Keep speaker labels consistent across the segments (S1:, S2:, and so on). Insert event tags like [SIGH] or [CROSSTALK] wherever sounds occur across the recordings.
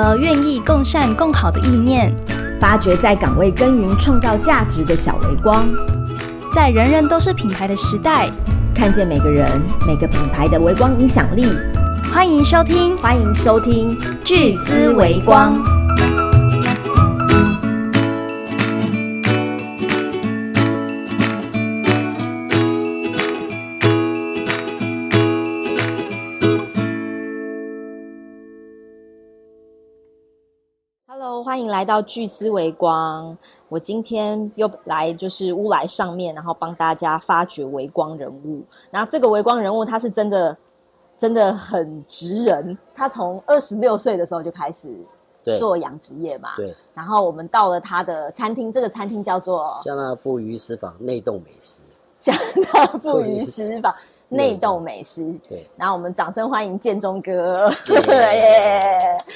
S1: 合愿意共善共好的意念，
S2: 发掘在岗位耕耘创造价值的小微光，
S1: 在人人都是品牌的时代，
S2: 看见每个人每个品牌的微光影响力。
S1: 欢迎收听，
S2: 欢迎收听
S1: 聚思微光。
S2: 欢迎来到巨思微光。我今天又来就是乌来上面，然后帮大家发掘微光人物。然后这个微光人物他是真的真的很直人，他从二十六岁的时候就开始做养殖业嘛。
S3: 对。
S2: 然后我们到了他的餐厅，这个餐厅叫做
S3: 加纳富鱼食坊内洞美食。
S2: 加纳富鱼食坊内洞美食。
S3: 对。
S2: 然后我们掌声欢迎建中哥。耶。[LAUGHS]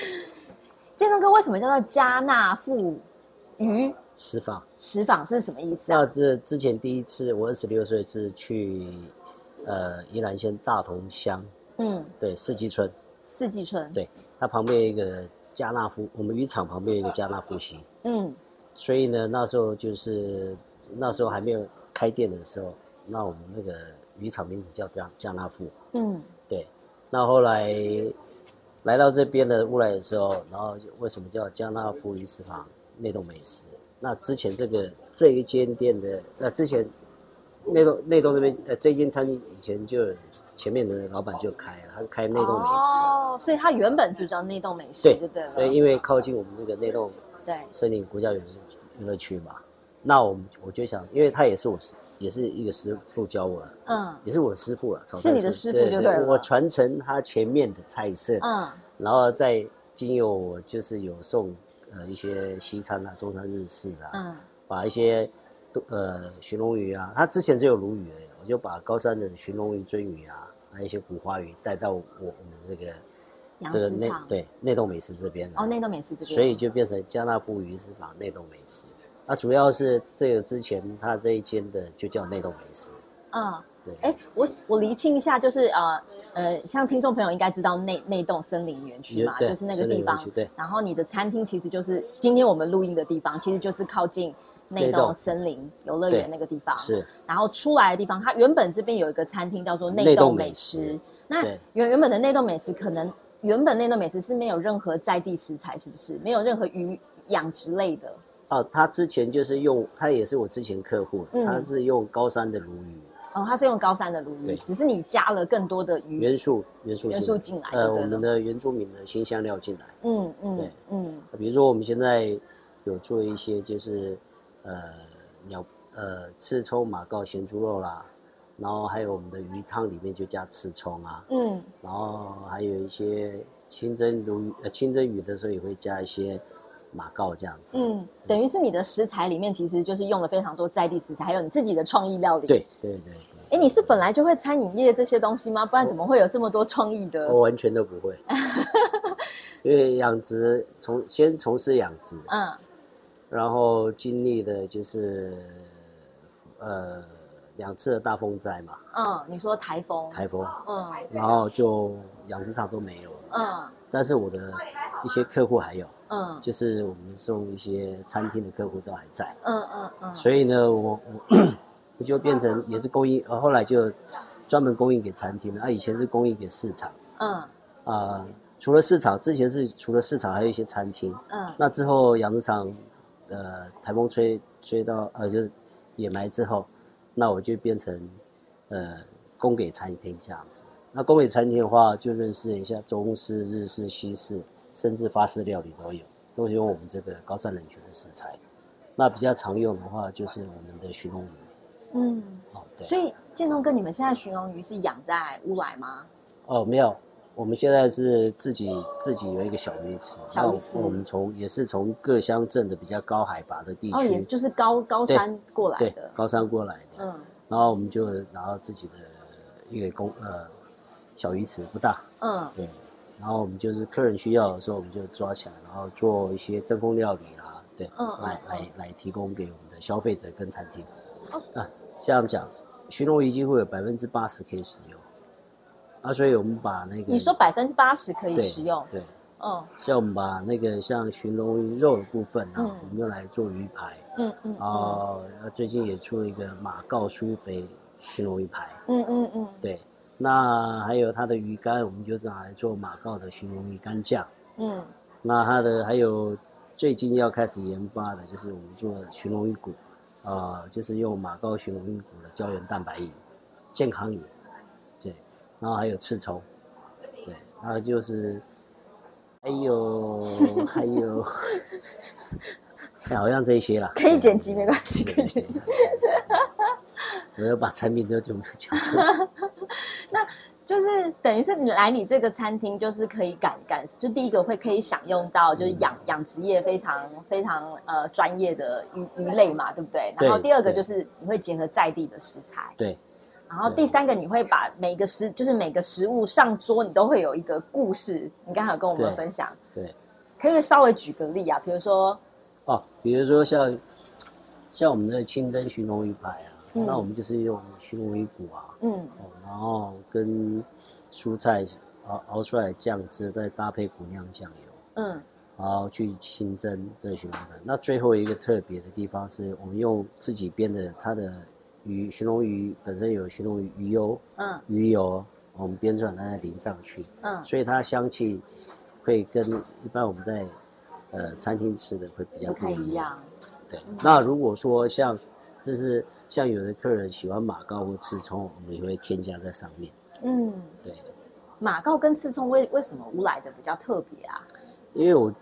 S2: 建中哥为什么叫做加纳富鱼
S3: 石坊？
S2: 石坊这是什么意思啊？
S3: 那这之前第一次我二十六岁是去呃宜兰县大同乡，嗯，对，四季村。
S2: 四季村。
S3: 对，它旁边一个加纳夫，我们渔场旁边一个加纳夫溪。嗯。所以呢，那时候就是那时候还没有开店的时候，那我们那个渔场名字叫加加纳夫。嗯。对。那后来。来到这边的乌来的时候，然后为什么叫加纳福鱼食坊内洞美食？那之前这个这一间店的，那之前内洞内洞这边呃这间餐厅以前就前面的老板就开了，他是开内洞美食
S2: 哦，所以他原本就叫内洞美食，
S3: 对
S2: 对对，
S3: 对，因为靠近我们这个内洞
S2: 对
S3: 森林国家园游乐区嘛，那我们我就想，因为他也是我是。也是一个师傅教我，嗯，也是我的师傅了，
S2: 是你的师。傅就对了。
S3: 我传承他前面的菜色，嗯，然后再经由我就是有送呃一些西餐啊、中餐、日式的，嗯，把一些呃鲟龙鱼啊，他之前只有鲈鱼，我就把高山的鲟龙鱼、鳟鱼啊，还有一些古花鱼带到我我们这个
S2: 这个
S3: 内对内洞美食这边
S2: 哦，内洞美食这边，
S3: 所以就变成加纳富鱼是把内洞美食。啊，主要是这个之前他这一间的就叫内洞美食。嗯，对。
S2: 哎，我我厘清一下，就是呃呃，像听众朋友应该知道内内洞森林园区嘛，就是那个地方。
S3: 对。
S2: 然后你的餐厅其实就是今天我们录音的地方，其实就是靠近内洞森林游乐园那个地方。
S3: 是。
S2: 然后出来的地方，它原本这边有一个餐厅叫做内洞美食。那原原本的内洞美食，可能原本内洞美食是没有任何在地食材，是不是？没有任何鱼养殖类的。
S3: 哦，他之前就是用，他也是我之前客户，他是用高山的鲈鱼。
S2: 哦，他是用高山的鲈鱼，只是你加了更多的鱼
S3: 元素，元素
S2: 元素进来，
S3: 呃，我们的原住民的新香料进来。嗯嗯，对，嗯，比如说我们现在有做一些就是呃鸟呃刺葱马告咸猪肉啦，然后还有我们的鱼汤里面就加刺葱啊，嗯，然后还有一些清蒸鲈鱼呃清蒸鱼的时候也会加一些。马告这样子，嗯，
S2: 等于是你的食材里面其实就是用了非常多在地食材，还有你自己的创意料理。
S3: 对对对对。
S2: 哎，你是本来就会餐饮业这些东西吗？不然怎么会有这么多创意的？
S3: 我完全都不会，[LAUGHS] 因为养殖从先从事养殖，嗯，然后经历的就是呃两次的大风灾嘛。
S2: 嗯，你说台风？
S3: 台风，嗯，然后就养殖场都没有了，嗯，但是我的一些客户还有。嗯，就是我们送一些餐厅的客户都还在，嗯嗯嗯，所以呢，我我我就变成也是供应，呃，后来就专门供应给餐厅了。啊，以前是供应给市场，嗯啊，除了市场，之前是除了市场还有一些餐厅，嗯，那之后养殖场，呃，台风吹吹到，呃，就是掩埋之后，那我就变成呃供给餐厅这样子。那供给餐厅的话，就认识一下中式、日式、西式。甚至法式料理都有，都用我们这个高山冷泉的食材。那比较常用的话，就是我们的鲟龙鱼。嗯，
S2: 哦，对。所以建东哥，你们现在鲟龙鱼是养在乌来吗？
S3: 哦，没有，我们现在是自己自己有一个小鱼池。
S2: 小鱼池。
S3: 我们从也是从各乡镇的比较高海拔的地区，哦，
S2: 也就是高高山过来的，
S3: 高山过来的。嗯。然后我们就拿到自己的一个公呃小鱼池，不大。嗯。对。然后我们就是客人需要的时候，我们就抓起来，然后做一些真空料理啦，对，来来来提供给我们的消费者跟餐厅。啊，这样讲，鲟龙鱼几乎有百分之八十可以使用，啊，所以我们把那个
S2: 你说百分之八十可以使用，
S3: 对，嗯，像我们把那个像鲟龙鱼肉的部分啊，我们用来做鱼排。嗯嗯。哦，最近也出了一个马告酥肥鲟龙鱼排。嗯嗯嗯。对，那还有它的鱼干，我们就拿来做马告的鲟龙鱼干酱。嗯。那它的还有最近要开始研发的就是我们做鲟龙鱼骨，啊，就是用马告鲟龙鱼骨的胶原蛋白饮，健康饮。对，然后还有刺葱。对，还有就是。还有还有，好像这些啦，
S2: 可以剪辑没关系，可以剪辑。
S3: 我要把产品都就讲出来。[LAUGHS]
S2: 那就是等于是你来你这个餐厅，就是可以感感，就第一个会可以享用到就是养养殖业非常非常呃专业的鱼鱼类嘛，对不对？然后第二个就是你会结合在地的食材。
S3: 对。
S2: 然后第三个，你会把每个食，就是每个食物上桌，你都会有一个故事。你刚才有跟我们分享，
S3: 对，
S2: 可以稍微举个例啊，比如说，
S3: 哦，比如说像像我们的清蒸鲟龙鱼排啊，那我们就是用鲟龙鱼骨啊，嗯，然后跟蔬菜熬熬出来酱汁，再搭配骨酿酱油，嗯，然后去清蒸这鲟龙排。那最后一个特别的地方是我们用自己编的它的。鱼鲟龙鱼本身有鲟龙鱼鱼油，嗯，鱼油我们编出来再淋上去，嗯，所以它香气会跟一般我们在呃餐厅吃的会比较不
S2: 一样。
S3: 对，那如果说像就是像有的客人喜欢马告或刺葱，我们也会添加在上面。嗯，对。
S2: 马告跟刺葱为为什么乌来的比较特别啊？
S3: 因为我。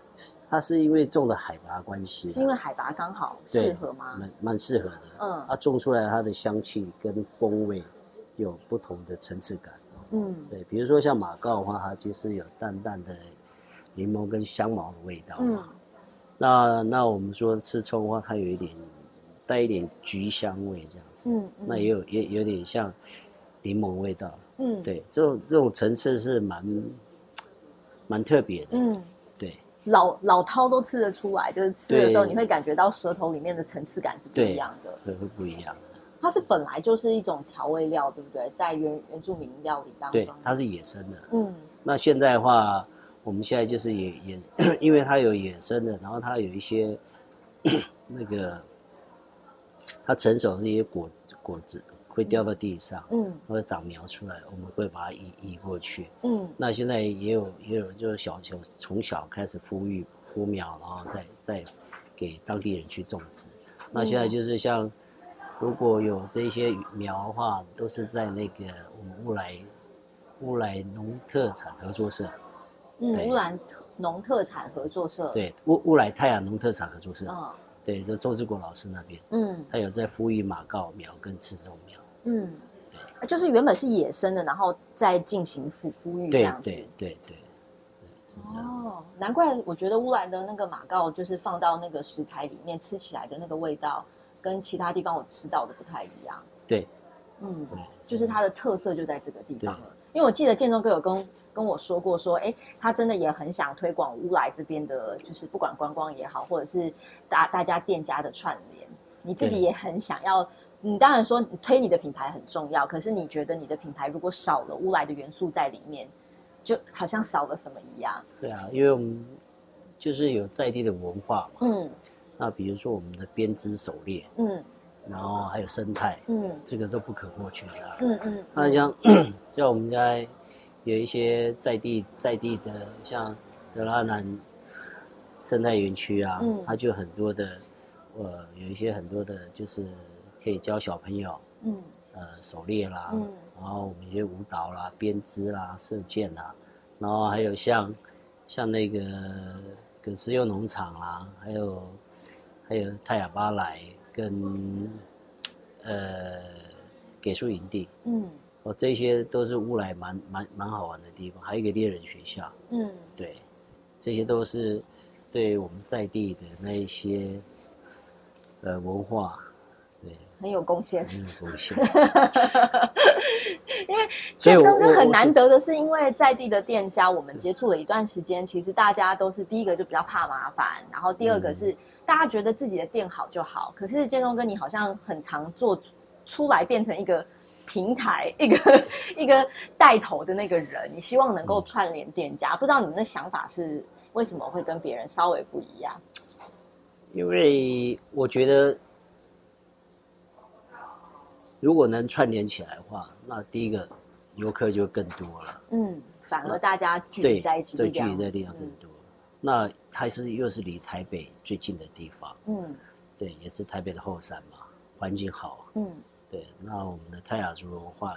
S3: 它是因为种的海拔关系，
S2: 是因为海拔刚好适合吗？
S3: 蛮蛮适合的。嗯，它种出来它的香气跟风味有不同的层次感。嗯，对，比如说像马告的话，它就是有淡淡的柠檬跟香茅的味道。嗯，那那我们说吃葱的话，它有一点带一点橘香味这样子。嗯，那也有也有点像柠檬味道。嗯，对，这种这种层次是蛮蛮特别的。嗯。
S2: 对老老饕都吃得出来，就是吃的时候你会感觉到舌头里面的层次感是不一样的，
S3: 对，会不一样。
S2: 它是本来就是一种调味料，对不对？在原原住民料理当中，
S3: 对，它是野生的。嗯，那现在的话，我们现在就是也也，[COUGHS] 因为它有野生的，然后它有一些 [COUGHS] 那个它成熟的那些果果子。会掉到地上，嗯，或者长苗出来，我们会把它移移过去，嗯。那现在也有也有就是小球从小开始孵育孵苗，然后再再给当地人去种植。那现在就是像如果有这些苗的话，都是在那个我们乌来乌来农特产合作社，
S2: 嗯，乌来农特产合作社，
S3: 对，乌乌来太阳农特产合作社，嗯，对，就周志国老师那边，嗯，他有在孵育马告苗跟刺种苗。嗯，
S2: 对，就是原本是野生的，然后再进行孵孵育这样子。
S3: 对对对
S2: 对，哦，难怪我觉得乌兰的那个马告，就是放到那个食材里面吃起来的那个味道，跟其他地方我吃到的不太一样。
S3: 对，
S2: 嗯，就是它的特色就在这个地方了。因为我记得建中哥有跟跟我说过，说哎，他真的也很想推广乌来这边的，就是不管观光也好，或者是大大家店家的串联，你自己也很想要。你当然说推你的品牌很重要，可是你觉得你的品牌如果少了乌来的元素在里面，就好像少了什么一样。
S3: 对啊，因为我们就是有在地的文化嘛。嗯。那比如说我们的编织狩猎，嗯，然后还有生态，嗯，这个都不可或缺的。嗯嗯。那像像我们家有一些在地在地的，像德拉南生态园区啊，嗯，它就很多的，呃，有一些很多的，就是。可以教小朋友，嗯，呃，狩猎啦，嗯，然后我们一些舞蹈啦、编织啦、射箭啦，然后还有像，像那个葛斯柚农场啦，还有还有泰雅巴莱跟呃给树营地，嗯，哦，这些都是乌来蛮蛮蛮好玩的地方，还有一个猎人学校，嗯，对，这些都是对我们在地的那一些呃文化。
S2: 很有贡献，
S3: 很有贡献。[LAUGHS]
S2: 因为这真的很难得的是，因为在地的店家，我们接触了一段时间，其实大家都是第一个就比较怕麻烦，然后第二个是大家觉得自己的店好就好。可是建中哥，你好像很常做出来变成一个平台，一个一个带头的那个人，你希望能够串联店家。不知道你们的想法是为什么会跟别人稍微不一样？
S3: 因为我觉得，如果能串联起来的话，那第一个游客就更多了。
S2: 嗯，反而大家聚集在一起，
S3: 对，聚集在地方更多。那它是又是离台北最近的地方。嗯，对，也是台北的后山嘛，环境好。嗯。对，那我们的泰雅族文化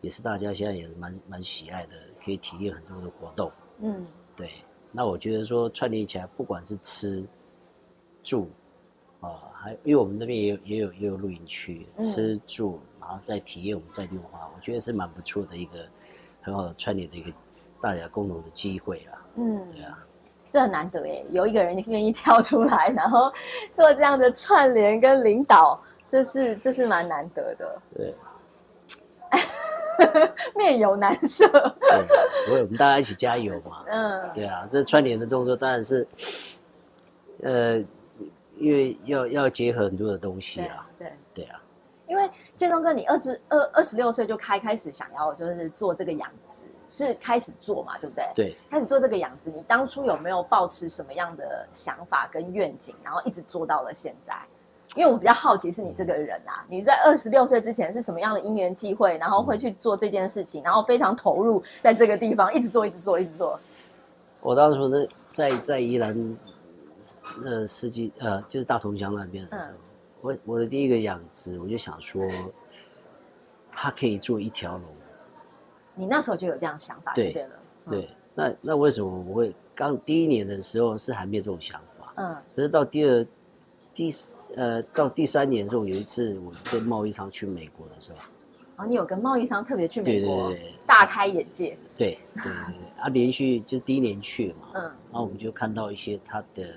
S3: 也是大家现在也是蛮蛮喜爱的，可以体验很多的活动。嗯，对。那我觉得说串联起来，不管是吃、住，啊，还因为我们这边也有也有也有露营区，吃住，然后再体验我们在地文化，我觉得是蛮不错的一个很好的串联的一个大家共同的机会啊。嗯，对啊，
S2: 这很难得耶，有一个人愿意跳出来，然后做这样的串联跟领导。这是这是蛮难得的，
S3: 对，[LAUGHS]
S2: 面有难色，
S3: 对，我们大家一起加油嘛，[LAUGHS] 嗯，对啊，这串联的动作当然是，呃，因为要要结合很多的东西啊，
S2: 对
S3: 对啊，
S2: 因为建东哥，你二十二二十六岁就开开始想要就是做这个养殖，是开始做嘛，对不对？
S3: 对，
S2: 开始做这个养殖，你当初有没有抱持什么样的想法跟愿景，然后一直做到了现在？因为我比较好奇是你这个人啊，你在二十六岁之前是什么样的因缘际会，然后会去做这件事情，然后非常投入在这个地方，一直做，一直做，一直做。
S3: 我当初呢，在在宜兰，呃，司机呃，就是大同乡那边的时候，我我的第一个养殖，我就想说，它可以做一条龙。
S2: 你那时候就有这样想法，对了。
S3: 对，那那为什么我会刚第一年的时候是还没有这种想法？嗯，可是到第二。第呃，到第三年的时候，有一次我跟贸易商去美国的时候，
S2: 哦，你有跟贸易商特别去美国，大开眼界。
S3: 对对对对，啊，连续就是第一年去嘛，嗯，然后我们就看到一些他的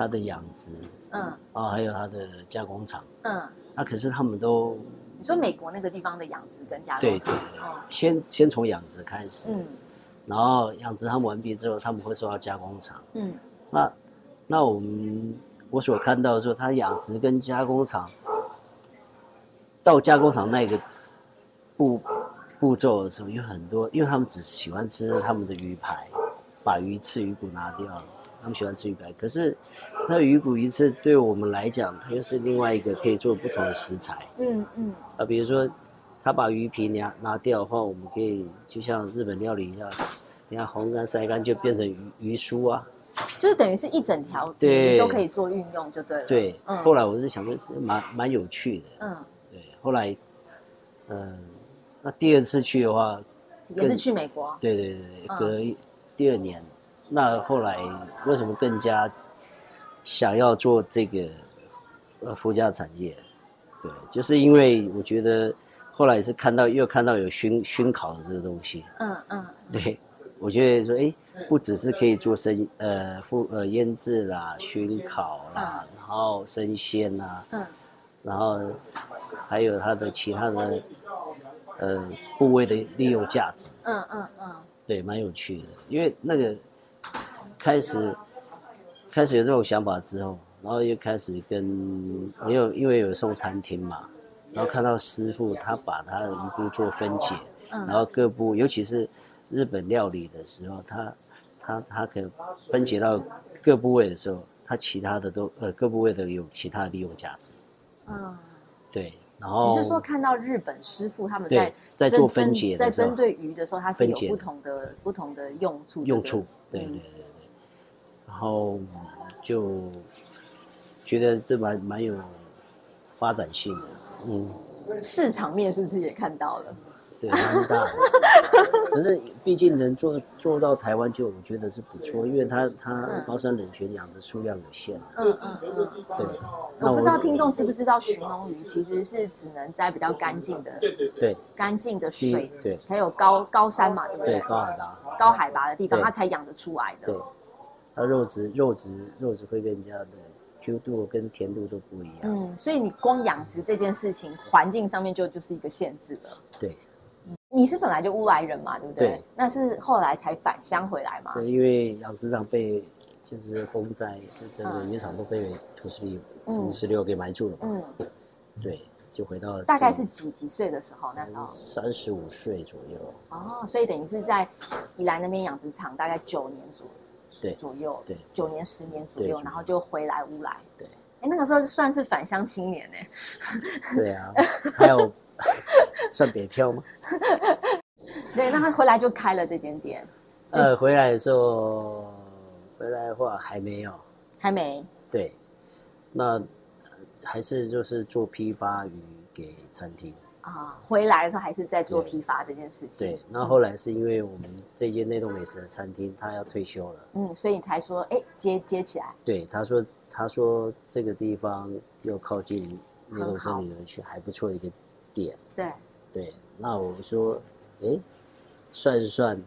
S3: 他的养殖，嗯，啊，还有他的加工厂，嗯，啊，可是他们都，
S2: 你说美国那个地方的养殖跟加工厂，
S3: 先先从养殖开始，嗯，然后养殖他们完毕之后，他们会送到加工厂，嗯，那那我们。我所看到的时候，它养殖跟加工厂到加工厂那个步步骤的时候，有很多，因为他们只喜欢吃他们的鱼排，把鱼刺、鱼骨拿掉，他们喜欢吃鱼排。可是那鱼骨鱼刺对我们来讲，它又是另外一个可以做不同的食材。嗯嗯。啊，比如说他把鱼皮拿拿掉的话，我们可以就像日本料理一样，你看烘干、晒干就变成鱼鱼酥啊。
S2: 就是等于是一整条鱼都可以做运用，就对了。
S3: 对，后来我是想说，蛮蛮有趣的。嗯，对。后来，嗯，那第二次去的话，
S2: 也是去美国。
S3: 对对对对，隔第二年，那后来为什么更加想要做这个呃附加产业？对，就是因为我觉得后来是看到又看到有熏熏烤的这个东西。嗯嗯，对。我觉得说，哎，不只是可以做生呃复呃腌制啦、熏烤啦，然后生鲜呐，嗯，然后还有它的其他的呃部位的利用价值，嗯嗯嗯，对，蛮有趣的。因为那个开始开始有这种想法之后，然后又开始跟也有因为有送餐厅嘛，然后看到师傅他把他的鱼骨做分解，然后各部尤其是。日本料理的时候，他他他可分解到各部位的时候，它其他的都呃各部位都有其他的利用价值。嗯，对。然后
S2: 你是说看到日本师傅他们在
S3: 在做分解，
S2: 在针对鱼的时候，它是有不同的不同的用处。
S3: 用处，对对对对。然后就觉得这蛮蛮有发展性的，
S2: 嗯。市场面是不是也看到了？
S3: 对，蛮大的。[LAUGHS] 可是毕竟能做做到台湾，就我觉得是不错，因为它它高山冷泉养殖数量有限。嗯嗯嗯。对。
S2: 我不知道听众知不知道，寻龙鱼其实是只能在比较干净的，
S3: 对
S2: 干净的水，
S3: 对，
S2: 还有高高山嘛，对不对对？
S3: 高海拔。
S2: 高海拔的地方，它才养得出来的。
S3: 对。它肉质肉质肉质会跟人家的 Q 度跟甜度都不一样。嗯，
S2: 所以你光养殖这件事情，环境上面就就是一个限制了。
S3: 对。
S2: 你是本来就乌来人嘛，对不对？对。那是后来才返乡回来嘛？
S3: 对，因为养殖场被就是风灾，是整个渔场都被土石流土石流给埋住了嘛。嗯。对。就回到
S2: 大概是几几岁的时候？那时候
S3: 三十五岁左右。
S2: 哦，所以等于是在宜兰那边养殖场大概九年左
S3: 对
S2: 左右，
S3: 对，
S2: 九年十年左右，然后就回来乌来。
S3: 对，
S2: 哎，那个时候算是返乡青年呢。
S3: 对啊，还有算北漂吗？[LAUGHS]
S2: 对，那他回来就开了这间店。
S3: 呃，回来的时候，回来的话还没有，
S2: 还没。
S3: 对，那还是就是做批发鱼给餐厅
S2: 啊。回来的时候还是在做批发这件事情。
S3: 对，那后来是因为我们这间内洞美食的餐厅他要退休了，
S2: 嗯，所以你才说哎接接起来。
S3: 对，他说他说这个地方又靠近内洞森林园区，还不错的一个点。
S2: 对
S3: 对，那我说哎，算一算。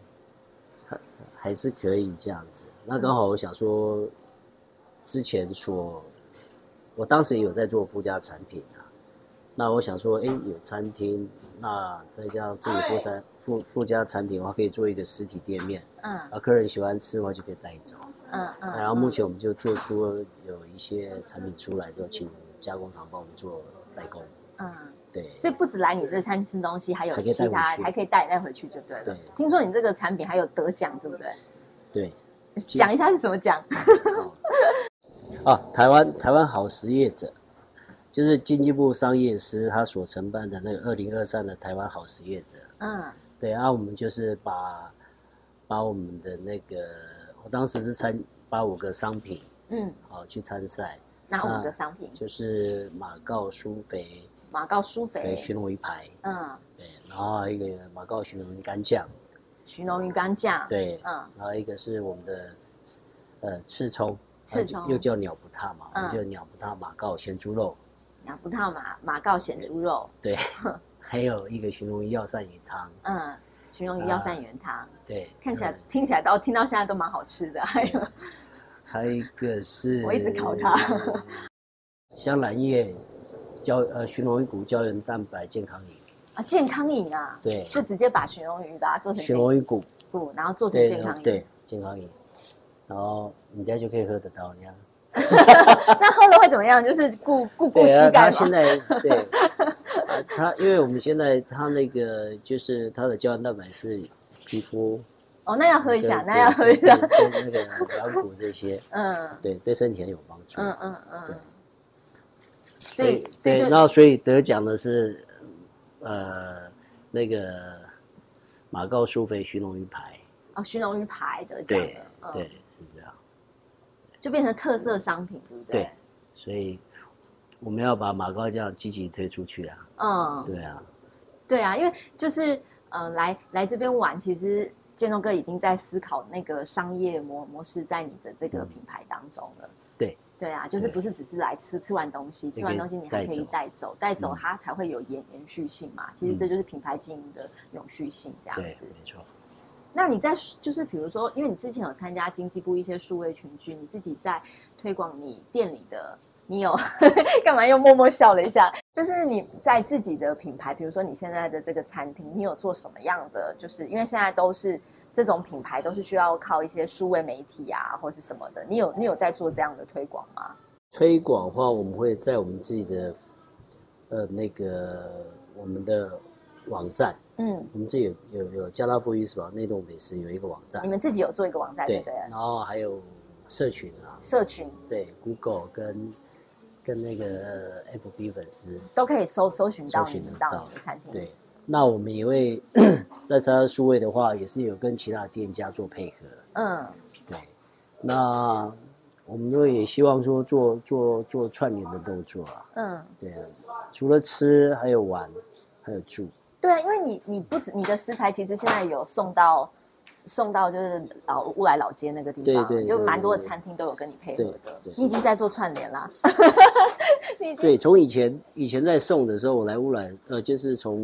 S3: 还是可以这样子。那刚好我想说，之前说，我当时也有在做附加产品啊。那我想说，哎，有餐厅，那再加上自己附加附附加产品的话，可以做一个实体店面。嗯。啊，客人喜欢吃的话就可以带走。嗯嗯。然后目前我们就做出有一些产品出来之后，请加工厂帮我们做代工。嗯。对，
S2: 所以不止来你这餐吃东西，还有其他还可以带带回去就对了。
S3: 对，
S2: 听说你这个产品还有得奖，对不对？
S3: 对，
S2: 讲一下是怎么讲。
S3: 啊，台湾台湾好实业者，就是经济部商业司他所承办的那个二零二三的台湾好实业者。嗯，对，然后我们就是把把我们的那个，我当时是参把五个商品，嗯，好去参赛。
S2: 哪五个商品？
S3: 就是马告酥肥。
S2: 马告酥肥，
S3: 寻龙鱼排，嗯，对，然后一个马告寻龙鱼干酱，
S2: 寻龙鱼干酱，
S3: 对，嗯，然后一个是我们的呃刺葱，
S2: 刺葱。
S3: 又叫鸟不踏嘛，我们叫鸟不踏马告咸猪肉，
S2: 鸟不踏马马告咸猪肉，
S3: 对，还有一个寻龙鱼药膳鱼汤，
S2: 嗯，寻龙鱼药膳鱼汤，
S3: 对，
S2: 看起来听起来到听到现在都蛮好吃的，还有
S3: 还有一个是，[LAUGHS]
S2: 我一直烤它，
S3: 香兰叶。胶呃，鲟龙鱼骨胶原蛋白健康饮。
S2: 啊，健康饮啊，
S3: 对，
S2: 就直接把鲟龙鱼把它做成
S3: 鲟龙鱼骨。
S2: 骨，然后做成健康饮，
S3: 对，健康饮，然后你家就可以喝得到，你看。[LAUGHS]
S2: 那喝了会怎么样？就是固固固膝盖
S3: 他现在 [LAUGHS] 对，他因为我们现在他那个就是他的胶原蛋白是皮肤
S2: 哦，那要喝一下，那要喝一下，
S3: 那个软骨这些，[LAUGHS] 嗯，对，对身体很有帮助，嗯嗯嗯，对。
S2: 所以，
S3: 对，然后所以得奖的是，呃，那个马告苏菲寻龙鱼排
S2: 哦，寻龙鱼排得奖
S3: 对，对，是这样，
S2: 就变成特色商品，对不对？
S3: 对，所以我们要把马告酱积极推出去啊。嗯，对啊，
S2: 对啊，因为就是呃，来来这边玩，其实建东哥已经在思考那个商业模模式在你的这个品牌当中了。
S3: 对。
S2: 对啊，就是不是只是来吃，吃完东西，吃完东西你还可以带走，带走它才会有延延续性嘛。其实这就是品牌经营的永续性，这样子。
S3: 没错。
S2: 那你在就是比如说，因为你之前有参加经济部一些数位群聚，你自己在推广你店里的，你有 [LAUGHS] 干嘛又默默笑了一下？就是你在自己的品牌，比如说你现在的这个餐厅，你有做什么样的？就是因为现在都是。这种品牌都是需要靠一些数位媒体啊，或者是什么的。你有你有在做这样的推广吗？
S3: 推广的话，我们会在我们自己的呃那个我们的网站，嗯，我们自己有有有加大富裕是吧？内动美食有一个网站，
S2: 你们自己有做一个网站对对？
S3: 然后还有社群啊，
S2: 社群
S3: 对，Google 跟跟那个 FB 粉丝
S2: 都可以搜搜寻到你们到你的餐厅
S3: 对。那我们也会在参数位的话，也是有跟其他店家做配合。嗯，对。那我们都也希望说做做做串联的动作啊。嗯，对啊。除了吃，还有玩，还有住。
S2: 对啊，因为你你不止你的食材，其实现在有送到送到就是老乌来老街那个地
S3: 方，对对，
S2: 就蛮多的餐厅都有跟你配合的。你已经在做串联啦。[LAUGHS]
S3: 对，从以前以前在送的时候，我来乌来，呃，就是从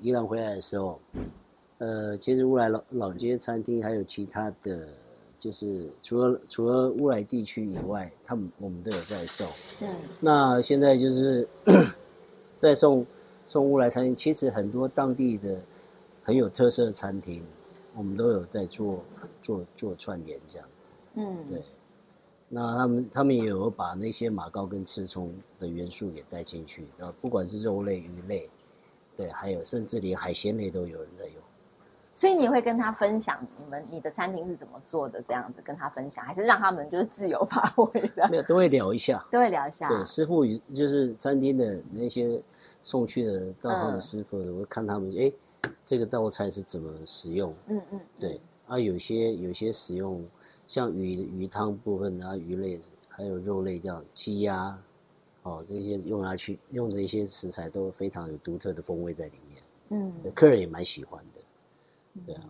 S3: 宜兰回来的时候，呃，其实乌来老老街餐厅还有其他的，就是除了除了乌来地区以外，他们我们都有在送。对，那现在就是 [COUGHS] 在送送乌来餐厅，其实很多当地的很有特色的餐厅，我们都有在做做做串联这样子。嗯，对。那他们他们也有把那些马膏跟刺葱的元素给带进去，然后不管是肉类、鱼类，对，还有甚至连海鲜类都有人在用。
S2: 所以你会跟他分享你们你的餐厅是怎么做的，这样子跟他分享，还是让他们就是自由发挥的？
S3: 没有，都会聊一下，
S2: 都会聊一下。
S3: 对，师傅就是餐厅的那些送去的到他们师傅，我会看他们哎，这个道菜是怎么使用？嗯嗯，对。啊，有些有些使用像鱼鱼汤部分啊，鱼类还有肉类，这样鸡鸭，哦，这些用下去用的一些食材都非常有独特的风味在里面。嗯，客人也蛮喜欢的。对啊，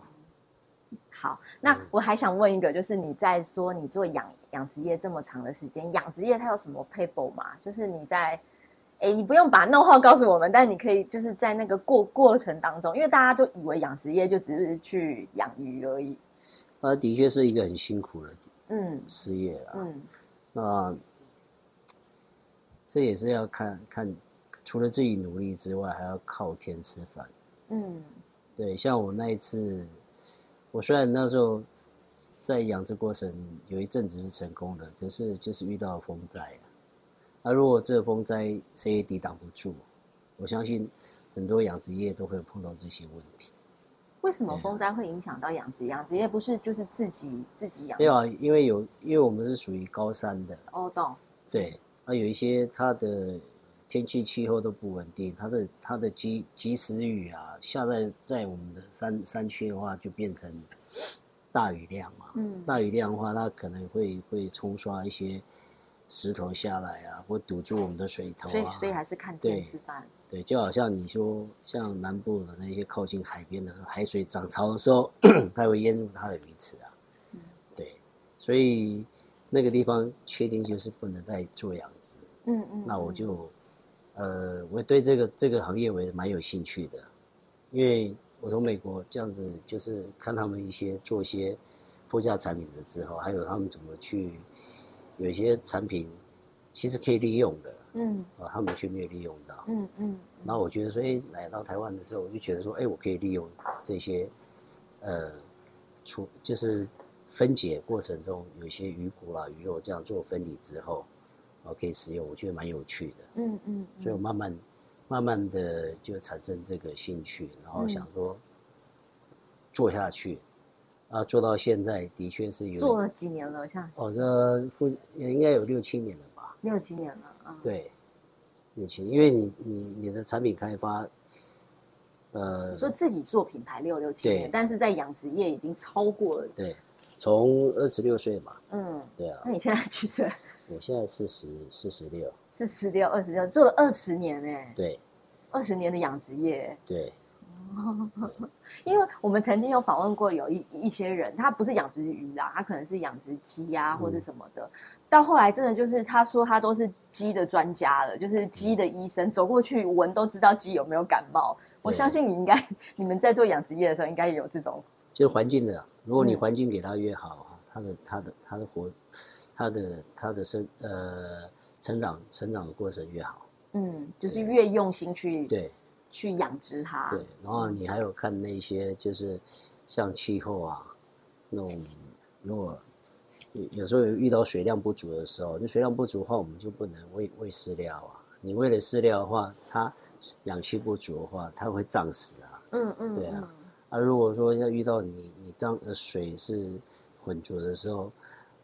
S2: 好，那我还想问一个，就是你在说你做养养殖业这么长的时间，养殖业它有什么 paper 吗？就是你在，哎，你不用把 know how 告诉我们，但你可以就是在那个过过程当中，因为大家都以为养殖业就只是去养鱼而已，
S3: 啊，的确是一个很辛苦的嗯。事业啊，嗯，那这也是要看看，除了自己努力之外，还要靠天吃饭，嗯。对，像我那一次，我虽然那时候在养殖过程有一阵子是成功的，可是就是遇到风灾啊。那如果这个风灾谁也抵挡不住，我相信很多养殖业都会碰到这些问题。
S2: 为什么风灾会影响到养殖？养殖业不是就是自己自己养？
S3: 没有啊，因为有，因为我们是属于高山的。
S2: 哦，懂。
S3: 对，啊，有一些它的。天气气候都不稳定，它的它的及及时雨啊，下在在我们的山山区的话，就变成大雨量嘛。嗯，大雨量的话，它可能会会冲刷一些石头下来啊，或堵住我们的水头啊。
S2: 所以所以还是看天吃饭。
S3: 对，就好像你说，像南部的那些靠近海边的海水涨潮的时候，[COUGHS] 它会淹入它的鱼池啊。嗯，对，所以那个地方确定就是不能再做养殖。嗯嗯，那我就。呃，我对这个这个行业我也蛮有兴趣的，因为我从美国这样子，就是看他们一些做一些附加产品的之后，还有他们怎么去有一些产品其实可以利用的，嗯，啊，他们却没有利用到，嗯嗯。然后我觉得说，哎，来到台湾的时候，我就觉得说，哎，我可以利用这些，呃，出就是分解过程中有一些鱼骨啊、鱼肉这样做分离之后。哦，可以使用，我觉得蛮有趣的。嗯嗯，所以我慢慢、慢慢的就产生这个兴趣，然后想说做下去。啊，做到现在的确是有
S2: 做了几年了，像
S3: 哦，这附应该有六七年了吧？
S2: 六七年了啊。
S3: 对，六七，因为你你你的产品开发，
S2: 呃，说自己做品牌六六七年，但是在养殖业已经超过了。
S3: 对，从二十六岁嘛。嗯，对啊。
S2: 那你现在几岁？
S3: 我现在四十四十六，
S2: 四十六二十六，做了二十年哎，
S3: 对，
S2: 二十年的养殖业，
S3: 对，[LAUGHS]
S2: 因为我们曾经有访问过有一一些人，他不是养殖鱼啦，他可能是养殖鸡呀或者什么的，到后来真的就是他说他都是鸡的专家了，就是鸡的医生，走过去闻都知道鸡有没有感冒。[LAUGHS] 我相信你应该你们在做养殖业的时候，应该也有这种，
S3: 就是环境的，如果你环境给他越好，他的他的他的活。它的他的生呃成长成长的过程越好，
S2: 嗯，就是越用心去
S3: 对
S2: 去养殖它，
S3: 对，然后你还有看那些就是像气候啊那种，如果有时候遇到水量不足的时候，你水量不足的话，我们就不能喂喂饲料啊。你喂了饲料的话，它氧气不足的话，它会胀死啊。嗯嗯，对啊。啊，如果说要遇到你你脏的水是浑浊的时候，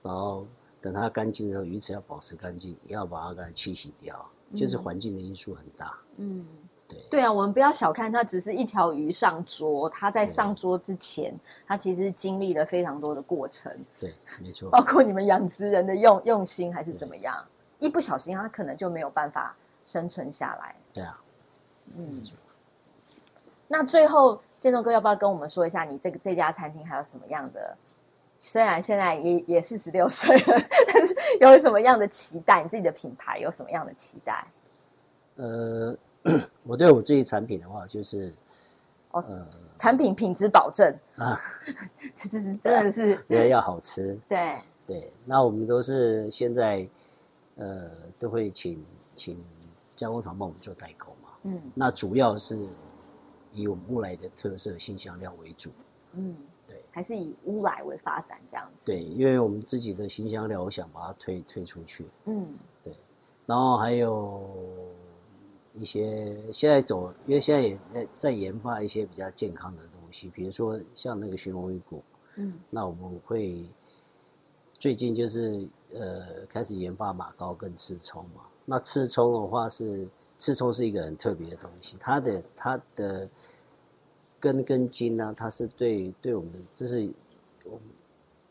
S3: 然后等它干净的时候，鱼池要保持干净，也要把它给它清洗掉，就是环境的因素很大。嗯，对。
S2: 对啊，我们不要小看它，只是一条鱼上桌，它在上桌之前，它其实经历了非常多的过程。
S3: 对，没错。
S2: 包括你们养殖人的用用心还是怎么样，一不小心它可能就没有办法生存下来。
S3: 对啊。嗯。
S2: 那最后，建东哥要不要跟我们说一下，你这个这家餐厅还有什么样的？虽然现在也也四十六岁了，但是有什么样的期待？你自己的品牌有什么样的期待？
S3: 呃，[COUGHS] 我对我自己产品的话，就是
S2: 哦，产品品质保证啊，[LAUGHS] 这这真的是
S3: 也要好吃。
S2: 对
S3: 对，那我们都是现在呃都会请请加工厂帮我们做代购嘛。嗯，那主要是以我们乌来的特色新香料为主。嗯，对。
S2: 还是以乌来为发展这样子？
S3: 对，因为我们自己的新香料，我想把它推推出去。嗯，对。然后还有一些现在走，因为现在也在在研发一些比较健康的东西，比如说像那个寻龙鱼果。嗯，那我们会最近就是呃开始研发马膏跟刺葱嘛。那刺葱的话是刺葱是一个很特别的东西，它的它的根跟筋呢，它是对对我们这是我们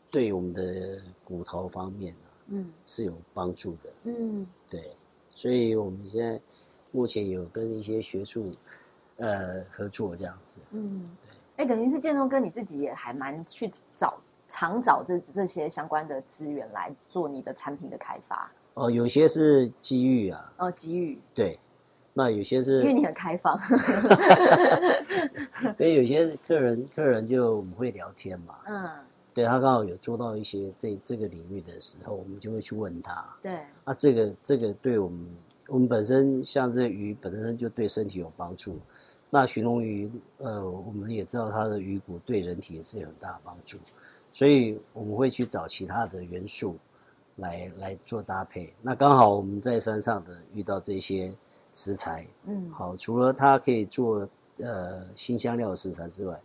S3: 对我们的骨头方面啊，嗯，是有帮助的，嗯，对，所以我们现在目前有跟一些学术呃合作这样子，嗯，
S2: 对，哎，等于是建中哥你自己也还蛮去找常找这这些相关的资源来做你的产品的开发。
S3: 哦，有些是机遇啊。
S2: 哦，机遇。
S3: 对，那有些是
S2: 因为你很开放。[LAUGHS]
S3: 所以有些客人，客人就我们会聊天嘛。嗯。对他刚好有做到一些这这个领域的时候，我们就会去问他。
S2: 对。
S3: 啊，这个这个对我们，我们本身像这鱼本身就对身体有帮助。那寻龙鱼，呃，我们也知道它的鱼骨对人体也是有很大的帮助，所以我们会去找其他的元素。来来做搭配，那刚好我们在山上的遇到这些食材，嗯，好，除了它可以做呃新香料食材之外，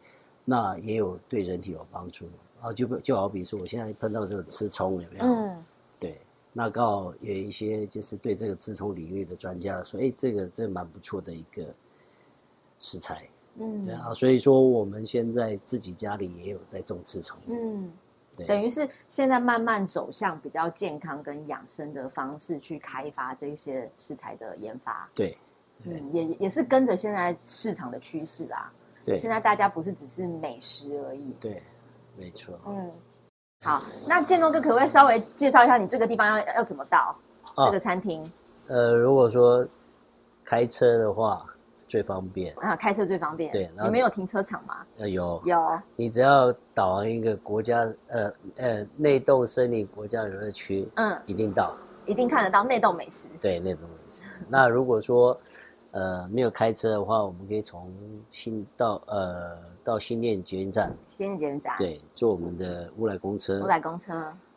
S3: 那也有对人体有帮助。啊，就就好比说我现在碰到这个吃葱有没有？嗯，对，那刚好有一些就是对这个吃葱领域的专家说，哎，这个这蛮不错的一个食材，嗯，对啊，所以说我们现在自己家里也有在种吃葱，嗯。
S2: 等于是现在慢慢走向比较健康跟养生的方式去开发这些食材的研发。
S3: 对，
S2: 嗯，也也是跟着现在市场的趋势啊。
S3: 对，
S2: 现在大家不是只是美食而已。
S3: 对，没错。
S2: 嗯，好，那建东哥可不可以稍微介绍一下你这个地方要要怎么到这个餐厅？
S3: 呃，如果说开车的话。最方便
S2: 啊，开车最方便。
S3: 对，
S2: 你们有停车场吗？
S3: 呃，有
S2: 有。
S3: 你只要导航一个国家，呃呃，内洞森林国家游乐区，嗯，一定到，
S2: 一定看得到内洞美食。
S3: 对，内洞美食。[LAUGHS] 那如果说呃没有开车的话，我们可以从新到呃到新店捷运站，
S2: 新店捷运站，
S3: 对，坐我们的乌来公车，
S2: 乌来公车，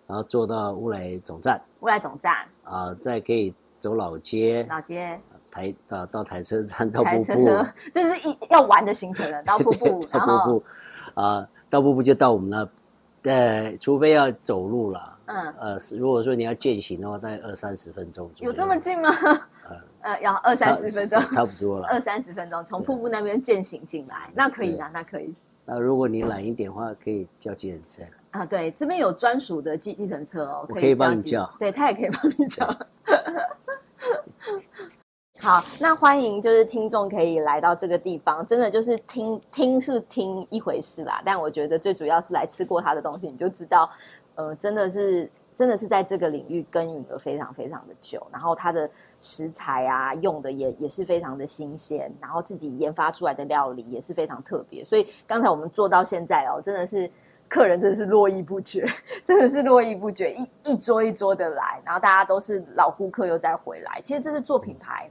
S3: 然后坐到乌来总站，
S2: 乌来总站，
S3: 啊，再可以走老街，
S2: 老街。
S3: 台啊，到台车站 [LAUGHS] 到瀑
S2: 布，[LAUGHS] 这是一要玩的行程了。到瀑布，
S3: 到瀑布，啊，到瀑布就到我们那，呃，除非要走路了，嗯，呃，如果说你要践行的话，大概二三十分钟。
S2: 有这么近吗？[LAUGHS] 呃，要二三十分钟，
S3: 差不多了。
S2: 二三十分钟从瀑布那边践行进来，那可以啊，那可以。
S3: 那如果你懒一点的话，可以叫计程车
S2: 啊。对，这边有专属的计计程车哦，
S3: 可以帮你叫。
S2: 对他也可以帮你叫。好，那欢迎就是听众可以来到这个地方，真的就是听听是听一回事啦，但我觉得最主要是来吃过他的东西，你就知道，呃，真的是真的是在这个领域耕耘了非常非常的久，然后他的食材啊用的也也是非常的新鲜，然后自己研发出来的料理也是非常特别，所以刚才我们做到现在哦，真的是客人真的是络绎不绝，[LAUGHS] 真的是络绎不绝，一一桌一桌的来，然后大家都是老顾客又再回来，其实这是做品牌。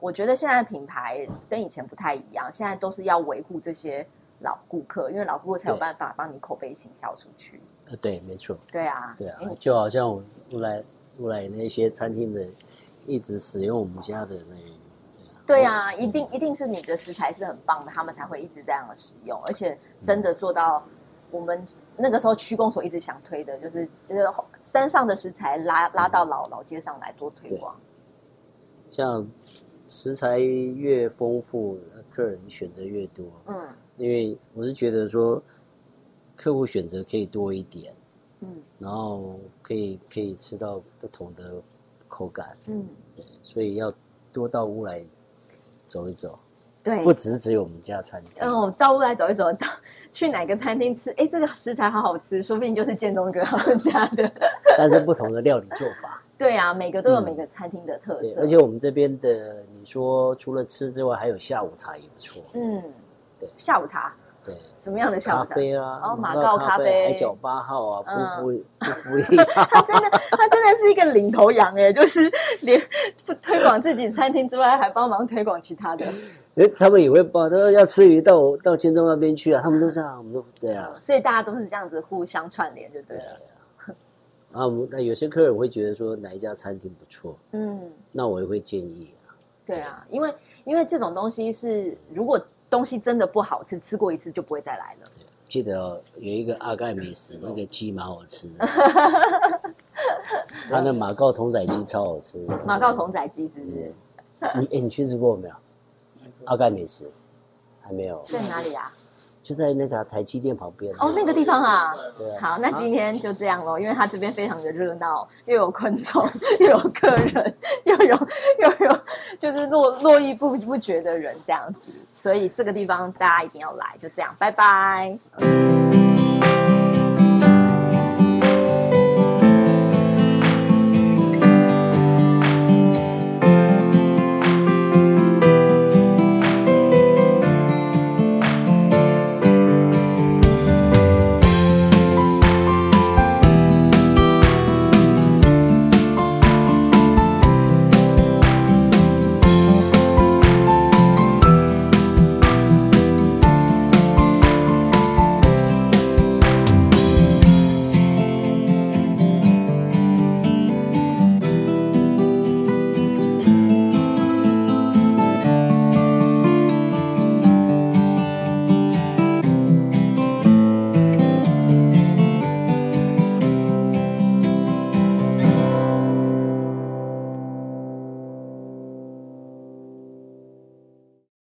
S2: 我觉得现在品牌跟以前不太一样，现在都是要维护这些老顾客，因为老顾客才有办法帮你口碑行销出去。
S3: 呃，对，没错。
S2: 对啊，
S3: 对啊，就好像我乌来乌来那些餐厅的，一直使用我们家的那。
S2: 对啊，一定一定是你的食材是很棒的，他们才会一直这样的使用，而且真的做到我们那个时候区公所一直想推的，就是就是山上的食材拉拉到老老街上来做推广，
S3: 像。食材越丰富，客人选择越多。嗯，因为我是觉得说，客户选择可以多一点。嗯，然后可以可以吃到不同的口感。嗯，对，所以要多到屋来走一走。
S2: 对，
S3: 不只是只有我们家餐厅。
S2: 嗯，到屋来走一走，到去哪个餐厅吃？哎，这个食材好好吃，说不定就是建东哥他 [LAUGHS] 们家的。
S3: 但是不同的料理做法。
S2: 对啊，每个都有每个餐厅的特色。
S3: 而且我们这边的，你说除了吃之外，还有下午茶也不错。嗯，对，
S2: 下午茶。
S3: 对，
S2: 什么样的下午茶
S3: 咖啡啊？
S2: 哦，马告咖啡、
S3: 海角八号啊，不不 [LAUGHS] 不不一样。
S2: 他真的，他真的是一个领头羊哎，就是连推广自己餐厅之外，还帮忙推广其他的。[LAUGHS]
S3: 哎，他们也会报，他说要吃鱼到到建中那边去啊，他们都这样，我们都对啊，
S2: 所以大家都是这样子互相串联，就对了。
S3: 啊，那有些客人会觉得说哪一家餐厅不错，嗯，那我也会建议
S2: 啊。对啊，因为因为这种东西是，如果东西真的不好吃，吃过一次就不会再来了。对，
S3: 记得哦，有一个阿盖美食，那个鸡蛮好吃的，[LAUGHS] 他的马告童仔鸡超好吃。
S2: 马告童仔鸡是不是？
S3: 你哎，你去吃过没有？阿盖美食还没有。
S2: 在哪里啊？
S3: 就在那个台积电旁边
S2: 哦，那个地方啊。好，那今天就这样喽，因为他这边非常的热闹，又有昆虫，[LAUGHS] 又有客人，又有又有就是络络绎不不绝的人这样子，所以这个地方大家一定要来。就这样，拜拜。